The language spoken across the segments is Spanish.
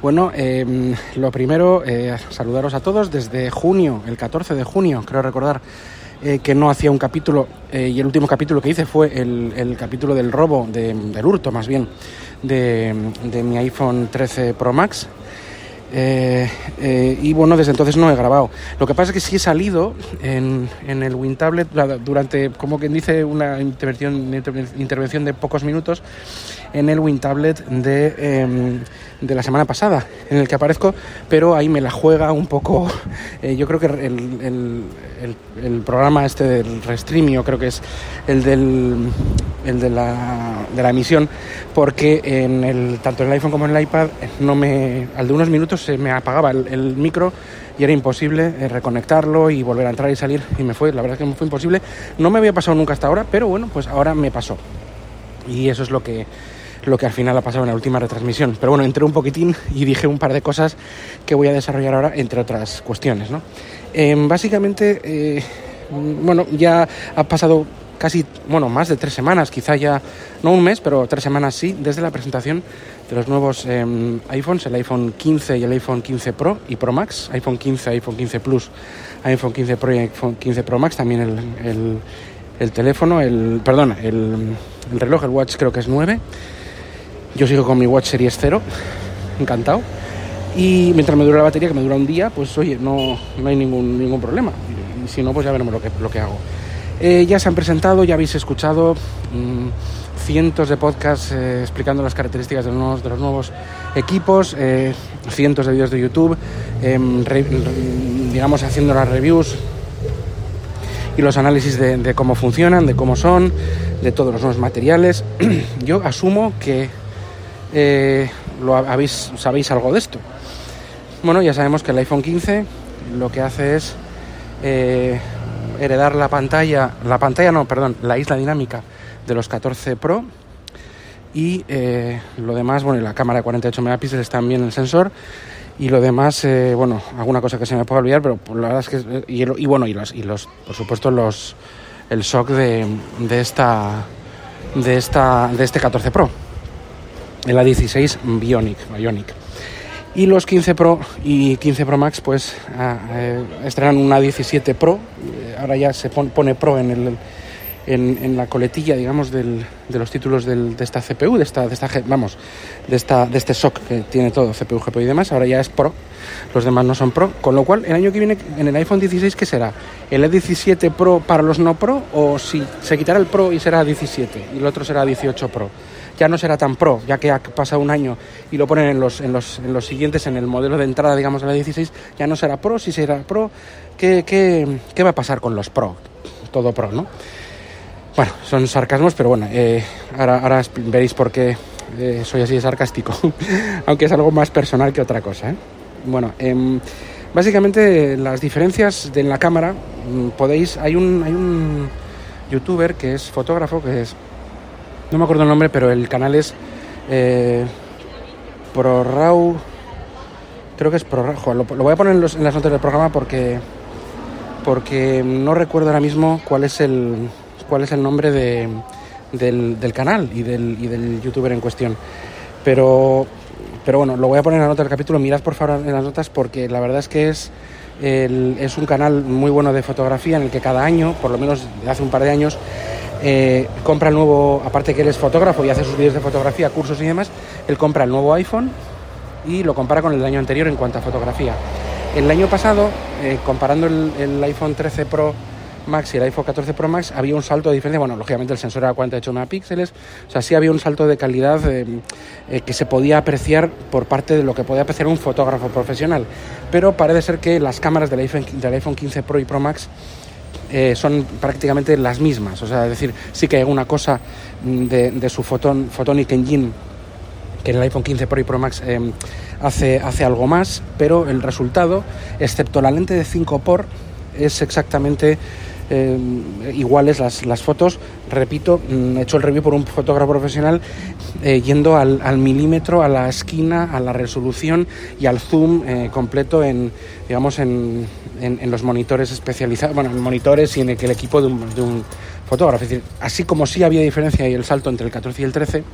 Bueno, eh, lo primero, eh, saludaros a todos desde junio, el 14 de junio, creo recordar, eh, que no hacía un capítulo, eh, y el último capítulo que hice fue el, el capítulo del robo, de, del hurto más bien, de, de mi iPhone 13 Pro Max. Eh, eh, y bueno, desde entonces no he grabado. Lo que pasa es que sí he salido en, en el WinTablet durante, como quien dice, una intervención, intervención de pocos minutos en el WinTablet de, eh, de la semana pasada, en el que aparezco, pero ahí me la juega un poco. Eh, yo creo que el, el, el, programa este del Restreamio, creo que es el, del, el de, la, de la emisión, porque en el, tanto en el iPhone como en el iPad, no me, al de unos minutos se me apagaba el, micro y era imposible eh, reconectarlo y volver a entrar y salir y me fue, la verdad es que me fue imposible. No me había pasado nunca hasta ahora, pero bueno, pues ahora me pasó. Y eso es lo que lo que al final ha pasado en la última retransmisión. Pero bueno, entré un poquitín y dije un par de cosas que voy a desarrollar ahora, entre otras cuestiones. ¿no? Eh, básicamente, eh, bueno, ya ha pasado casi, bueno, más de tres semanas, quizá ya, no un mes, pero tres semanas sí, desde la presentación de los nuevos eh, iPhones, el iPhone 15 y el iPhone 15 Pro y Pro Max, iPhone 15, iPhone 15 Plus, iPhone 15 Pro y iPhone 15 Pro Max, también el, el, el teléfono, el, perdón, el, el reloj, el watch creo que es 9. Yo sigo con mi Watch Series 0, encantado. Y mientras me dura la batería, que me dura un día, pues oye, no, no hay ningún, ningún problema. Si no, pues ya veremos lo que, lo que hago. Eh, ya se han presentado, ya habéis escuchado mmm, cientos de podcasts eh, explicando las características de los nuevos, equipos, eh, cientos de vídeos de YouTube, re, digamos haciendo las reviews y los análisis de, de cómo funcionan, de cómo son, de todos los nuevos materiales. Yo asumo que lo habéis, sabéis algo de esto. Bueno, ya sabemos que el iPhone 15 lo que hace es heredar la pantalla, la pantalla no, perdón, la isla dinámica de los 14 Pro. Y eh, lo demás, bueno, la cámara de 48 megapíxeles también el sensor. Y lo demás, eh, bueno, alguna cosa que se me pueda olvidar, pero la verdad es que y, y bueno, y los, y los, por supuesto los el shock de, de esta de esta de este 14 Pro. El A16 Bionic, Bionic. Y los 15 Pro y 15 Pro Max pues eh, estrenan una 17 Pro, eh, ahora ya se pon, pone Pro en, el, en, en, la coletilla, digamos, del, de los títulos del, de esta CPU, de esta, de esta, vamos, de, esta, de este SOC que tiene todo, CPU, GPU y demás, ahora ya es Pro, los demás no son Pro, con lo cual el año que viene en el iPhone 16, ¿qué será? ¿El E17 Pro para los no Pro o si se quitará el Pro y será 17 y el otro será 18 Pro? Ya no será tan pro, ya que ha pasado un año y lo ponen en los, en los, en los siguientes, en el modelo de entrada, digamos, de la 16, ya no será pro, si será pro, ¿qué, qué, qué va a pasar con los pro? Todo pro, ¿no? Bueno, son sarcasmos, pero bueno, eh, ahora, ahora veréis por qué eh, soy así de sarcástico, aunque es algo más personal que otra cosa. ¿eh? Bueno, eh, básicamente las diferencias de la cámara, podéis, hay un, hay un youtuber que es fotógrafo, que es no me acuerdo el nombre, pero el canal es eh, ProRAW. Creo que es ProRAW. Lo, lo, voy a poner en, los, en, las notas del programa porque porque no recuerdo ahora mismo cuál es el cuál es el nombre de, del, del, canal y del, y del youtuber en cuestión. Pero pero bueno, lo voy a poner en la nota del capítulo. Mirad por favor en las notas porque la verdad es que es es un canal muy bueno de fotografía en el que cada año, por lo menos hace un par de años, eh, compra el nuevo, aparte que él es fotógrafo y hace sus vídeos de fotografía, cursos y demás, él compra el nuevo iPhone y lo compara con el año anterior en cuanto a fotografía. El año pasado, eh, comparando el, iPhone 13 Pro Max y el iPhone 14 Pro Max, había un salto de diferencia. Bueno, lógicamente el sensor era 48 megapíxeles, o sea, sí había un salto de calidad eh, eh, que se podía apreciar por parte de lo que podía apreciar un fotógrafo profesional. Pero parece ser que las cámaras del iPhone, del iPhone 15 Pro y Pro Max eh, son prácticamente las mismas. O sea, es decir, sí que hay una cosa de, de su Photon, Photonic Engine que en el iPhone 15 Pro y Pro Max eh, hace, hace algo más, pero el resultado, excepto la lente de 5 por, es exactamente eh, iguales las, las, fotos. Repito, he hecho el review por un fotógrafo profesional eh, yendo al, al, milímetro, a la esquina, a la resolución y al zoom eh, completo en, digamos, en, en, en, los monitores especializados, bueno, en monitores y en el, el equipo de un, de un fotógrafo. Es decir, así como sí había diferencia y el salto entre el 14 y el 13,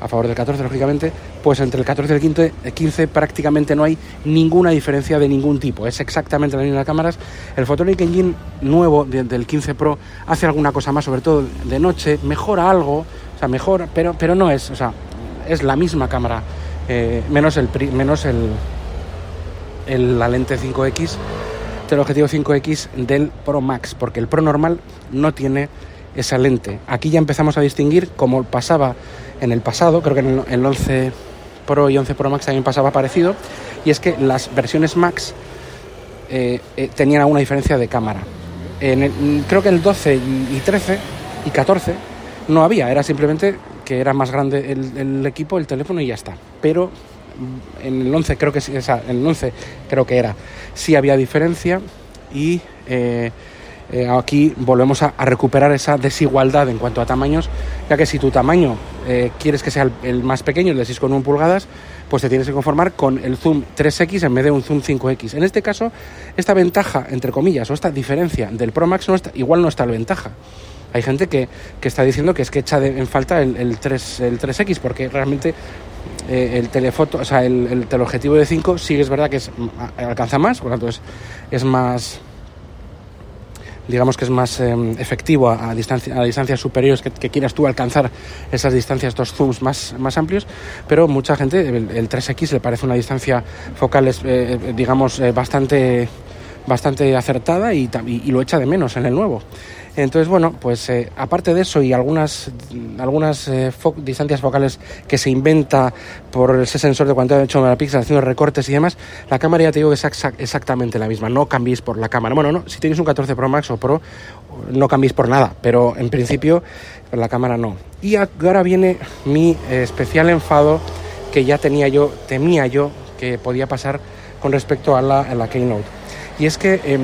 a favor del 14, lógicamente, pues entre el 14 y el 15, el 15, prácticamente no hay ninguna diferencia de ningún tipo. Es exactamente la misma cámaras. El Photonic Engine nuevo de, del 15 Pro hace alguna cosa más, sobre todo de noche, mejora algo, o sea, mejora, pero, pero no es, o sea, es la misma cámara, eh, menos, el, menos el, el, la lente 5X del objetivo 5X del Pro Max, porque el Pro normal no tiene esa lente. Aquí ya empezamos a distinguir, como pasaba en el pasado, creo que en el 11 Pro y 11 Pro Max también pasaba parecido, y es que las versiones Max eh, eh, tenían alguna diferencia de cámara. En el, creo que el 12 y 13 y 14 no había, era simplemente que era más grande el, el equipo, el teléfono y ya está. Pero en el 11 creo que o sea, en el 11 creo que era, sí había diferencia y eh, eh, aquí volvemos a, recuperar esa desigualdad en cuanto a tamaños, ya que si tu tamaño eh, quieres que sea el, más pequeño, el de 6,1 pulgadas, pues te tienes que conformar con el zoom 3X en vez de un zoom 5X. En este caso, esta ventaja, entre comillas, o esta diferencia del Pro Max igual no está la ventaja. Hay gente que, que, está diciendo que es que echa en falta el, el, 3, el 3X, porque realmente eh, el telefoto, o sea, el, el teleobjetivo de 5 sí es verdad que es, alcanza más, por lo tanto es, es más digamos que es más eh, efectivo a, distancia, a distancias superiores que, quieras tú alcanzar esas distancias, estos zooms más, más amplios, pero mucha gente, el, el 3X le parece una distancia focal, eh, digamos, eh, bastante, bastante acertada y, y, lo echa de menos en el nuevo. Entonces, bueno, pues eh, aparte de eso y algunas, eh, distancias focales que se inventa por ese sensor de 48 megapíxeles haciendo recortes y demás, la cámara ya te digo que es exactamente la misma. No cambiéis por la cámara. Bueno, no, si tenéis un 14 Pro Max o Pro, no cambiéis por nada, pero en principio la cámara no. Y ahora viene mi eh, especial enfado que ya tenía yo, temía yo que podía pasar con respecto a la, a Keynote. Y es que eh,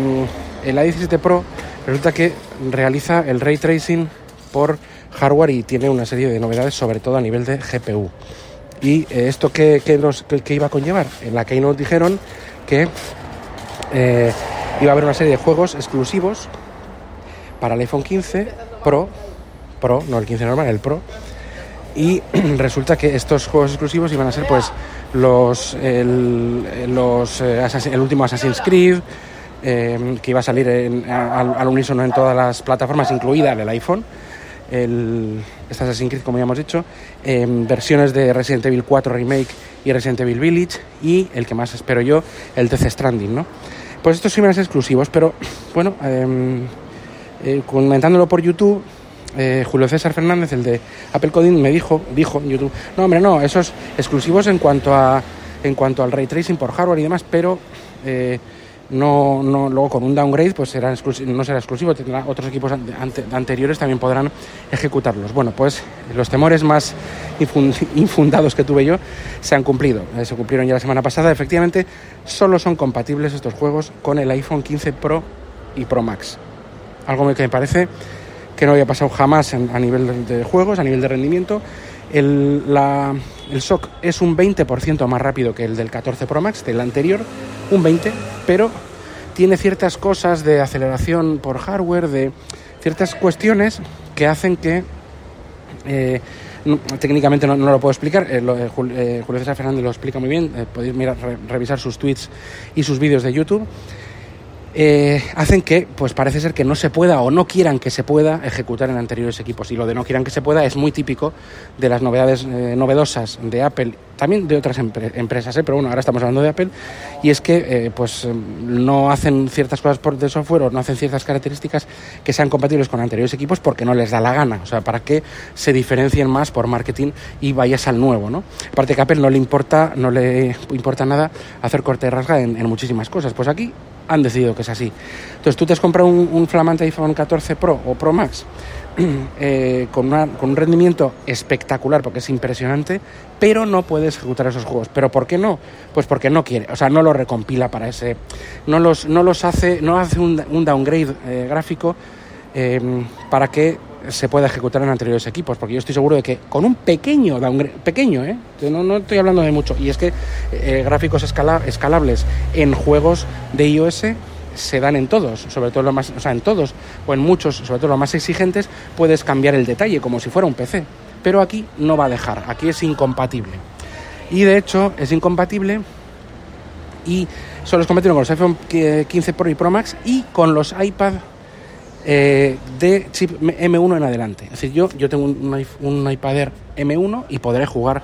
el A17 Pro resulta que realiza el ray tracing por hardware y tiene una serie de novedades, sobre todo a nivel de GPU. ¿Y eh, esto qué, qué, los, qué, iba a conllevar? En la Keynote dijeron que eh, iba a haber una serie de juegos exclusivos para el iPhone 15 Pro, Pro, no el 15 normal, el Pro, y resulta que estos juegos exclusivos iban a ser pues los, el, los, eh, el último Assassin's Creed, eh, que iba a salir en, al, al, unísono en todas las plataformas, incluida el iPhone. El, este Assassin's Creed, como ya hemos dicho, eh, versiones de Resident Evil 4 Remake y Resident Evil Village y el que más espero yo, el Death Stranding, ¿no? Pues estos sí ser exclusivos, pero bueno, eh, comentándolo por YouTube, eh, Julio César Fernández, el de Apple Coding, me dijo, dijo en YouTube, no hombre, no, esos exclusivos en cuanto a en cuanto al ray tracing por hardware y demás, pero eh, no, no, luego con un downgrade pues será no será exclusivo, tendrá otros equipos ante, anteriores también podrán ejecutarlos. Bueno, pues los temores más infundados que tuve yo se han cumplido, eh, se cumplieron ya la semana pasada. Efectivamente, solo son compatibles estos juegos con el iPhone 15 Pro y Pro Max. Algo que me parece que no había pasado jamás en, a nivel de juegos, a nivel de rendimiento. El, el SOC es un 20% más rápido que el del 14 Pro Max, del anterior, un 20%, pero tiene ciertas cosas de aceleración por hardware, de ciertas cuestiones que hacen que eh, técnicamente no, lo puedo explicar, eh, lo, eh, Julio César Fernández lo explica muy bien, eh, podéis mirar, re, revisar sus tweets y sus vídeos de YouTube eh, hacen que, pues parece ser que no se pueda o no quieran que se pueda ejecutar en anteriores equipos. Y lo de no quieran que se pueda es muy típico de las novedades eh, novedosas de Apple, también de otras empre empresas, ¿eh? pero bueno, ahora estamos hablando de Apple, y es que eh, pues no hacen ciertas cosas por de software o no hacen ciertas características que sean compatibles con anteriores equipos porque no les da la gana. O sea, para que se diferencien más por marketing y vayas al nuevo, ¿no? Aparte que a Apple no le importa, no le importa nada hacer corte de rasga en, en muchísimas cosas. Pues aquí han decidido que es así. Entonces tú te has comprado un, flamante iPhone 14 Pro o Pro Max eh, con, una- con un rendimiento espectacular porque es impresionante, pero no puedes ejecutar esos juegos. ¿Pero por qué no? Pues porque no quiere, o sea, no los recompila para ese, no los, no los hace, no hace un, un downgrade eh, gráfico eh, para que se pueda ejecutar en anteriores equipos, porque yo estoy seguro de que con un pequeño downgrade, pequeño, ¿eh? No, no estoy hablando de mucho, y es que eh, gráficos escala- escalables en juegos de iOS se dan en todos, sobre todo los más, o sea, en todos o en muchos, sobre todo los más exigentes, puedes cambiar el detalle como si fuera un PC, pero aquí no va a dejar, aquí es incompatible. Y de hecho es incompatible y solo es compatible con los iPhone 15 Pro y Pro Max y con los iPad eh, de chip M1 en adelante. Es decir, yo, yo tengo un, un iP- un iPad Air M1 y podré jugar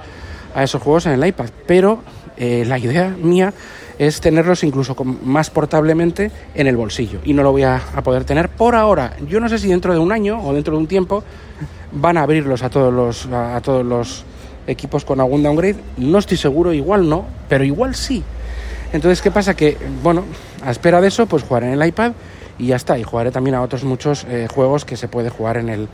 a esos juegos en el iPad, pero eh, la idea mía es tenerlos incluso más portablemente en el bolsillo y no lo voy a, poder tener por ahora. Yo no sé si dentro de un año o dentro de un tiempo van a abrirlos a todos los, a todos los equipos con algún downgrade. No estoy seguro, igual no, pero igual sí. Entonces, ¿qué pasa? Que, bueno, a espera de eso, pues jugaré en el iPad y ya está. Y jugaré también a otros muchos eh, juegos que se puede jugar en el,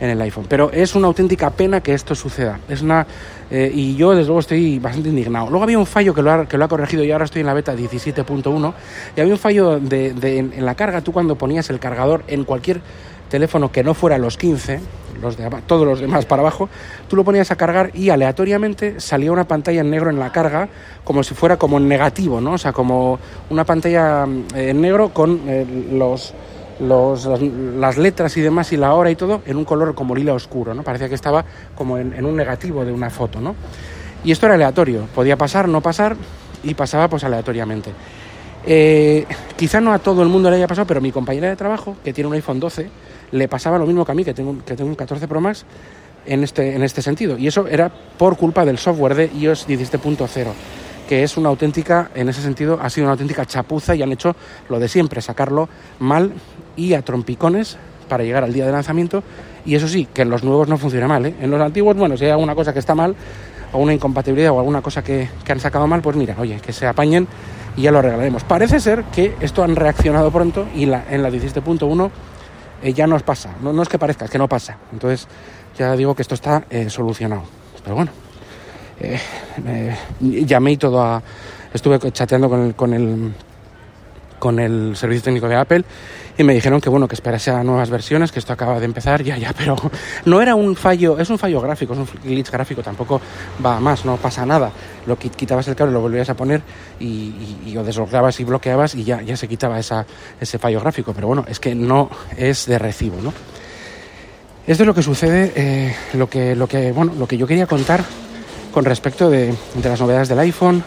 en el iPhone. Pero es una auténtica pena que esto suceda. Es una eh, y yo desde luego estoy bastante indignado. Luego había un fallo que lo ha, que lo ha corregido y ahora estoy en la beta 17.1 y había un fallo de, de- en, en la carga. Tú cuando ponías el cargador en cualquier teléfono que no fuera los 15, los de todos los demás para abajo, tú lo ponías a cargar y aleatoriamente salía una pantalla en negro en la carga como si fuera como negativo, ¿no? O sea, como una pantalla mm, en negro con eh, los, las, letras y demás y la hora y todo en un color como lila oscuro, ¿no? Parecía que estaba como en, en un negativo de una foto, ¿no? Y esto era aleatorio, podía pasar, no pasar y pasaba pues aleatoriamente. Eh, quizá no a todo el mundo le haya pasado, pero mi compañera de trabajo, que tiene un iPhone 12, le pasaba lo mismo que a mí, que tengo, que tengo un 14 Pro Max, en este, en este sentido. Y eso era por culpa del software de iOS 17.0, que es una auténtica, en ese sentido, ha sido una auténtica chapuza y han hecho lo de siempre, sacarlo mal y a trompicones para llegar al día de lanzamiento. Y eso sí, que en los nuevos no funciona mal. ¿eh? En los antiguos, bueno, si hay alguna cosa que está mal, o una incompatibilidad o alguna cosa que, que han sacado mal, pues mira, oye, que se apañen y ya lo arreglaremos. Parece ser que esto han reaccionado pronto y la, en la 17.1 eh, ya nos pasa. No, no es que parezca, es que no pasa. Entonces ya digo que esto está eh, solucionado. Pero bueno, eh, llamé y todo a... Estuve chateando con el, con el con el servicio técnico de Apple y me dijeron que bueno que esperase a nuevas versiones que esto acaba de empezar ya ya pero no era un fallo es un fallo gráfico es un glitch gráfico tampoco va más no pasa nada. Lo qui- quitabas el cable lo volvías a poner y lo desbloqueabas y bloqueabas y ya ya se quitaba esa, ese fallo gráfico pero bueno es que no es de recibo no esto es lo que sucede eh, lo que lo que bueno lo que yo quería contar con respecto de, de las novedades del iPhone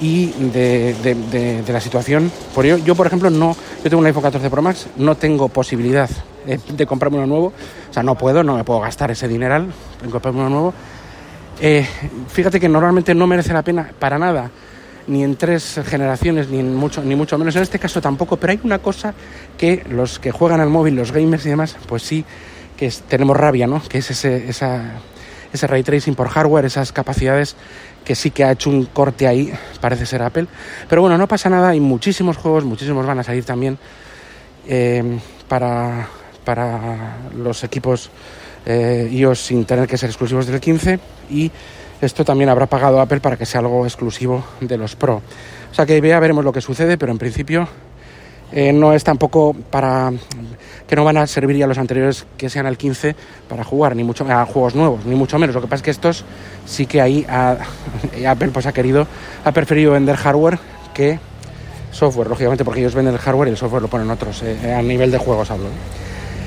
y de, de- de- de la situación. Por ello, yo, por ejemplo, no, yo tengo un iPhone 14 Pro Max, no tengo posibilidad eh, de comprarme uno nuevo, o sea, no puedo, no me puedo gastar ese dineral en comprarme uno nuevo. Eh, fíjate que normalmente no merece la pena para nada, ni en tres generaciones, ni en mucho, ni mucho menos en este caso tampoco, pero hay una cosa que los que juegan al móvil, los gamers y demás, pues sí, que es- tenemos rabia, ¿no? Que es ese, esa, ese ray tracing por hardware, esas capacidades que sí que ha hecho un corte ahí, parece ser Apple. Pero bueno, no pasa nada, hay muchísimos juegos, muchísimos van a salir también eh, para, para los equipos eh, iOS sin tener que ser exclusivos del 15 y esto también habrá pagado Apple para que sea algo exclusivo de los Pro. O sea que ya veremos lo que sucede, pero en principio eh, no es tampoco para que no van a servir ya los anteriores que sean al 15 para jugar ni mucho a juegos nuevos ni mucho menos. Lo que pasa es que estos sí que ahí ha- Apple pues ha querido ha preferido vender hardware que software lógicamente porque ellos venden el hardware y el software lo ponen otros eh, a nivel de juegos hablo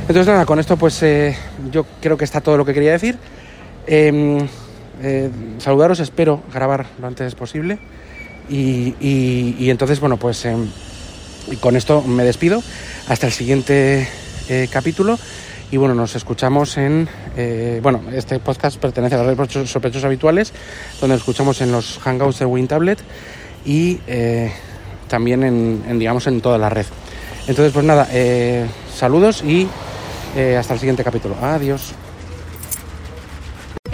entonces nada con esto pues eh, yo creo que está todo lo que quería decir. Em, eh, saludaros espero grabar lo antes posible y, y- y entonces bueno pues em, y con esto me despido. Hasta el siguiente eh, capítulo. Y bueno, nos escuchamos en. eh, bueno, este podcast pertenece a las redes sospechosos habituales, donde escuchamos en los hangouts de WinTablet y eh, también en, digamos, en toda la red. Entonces, pues nada, saludos y hasta el siguiente capítulo. Adiós.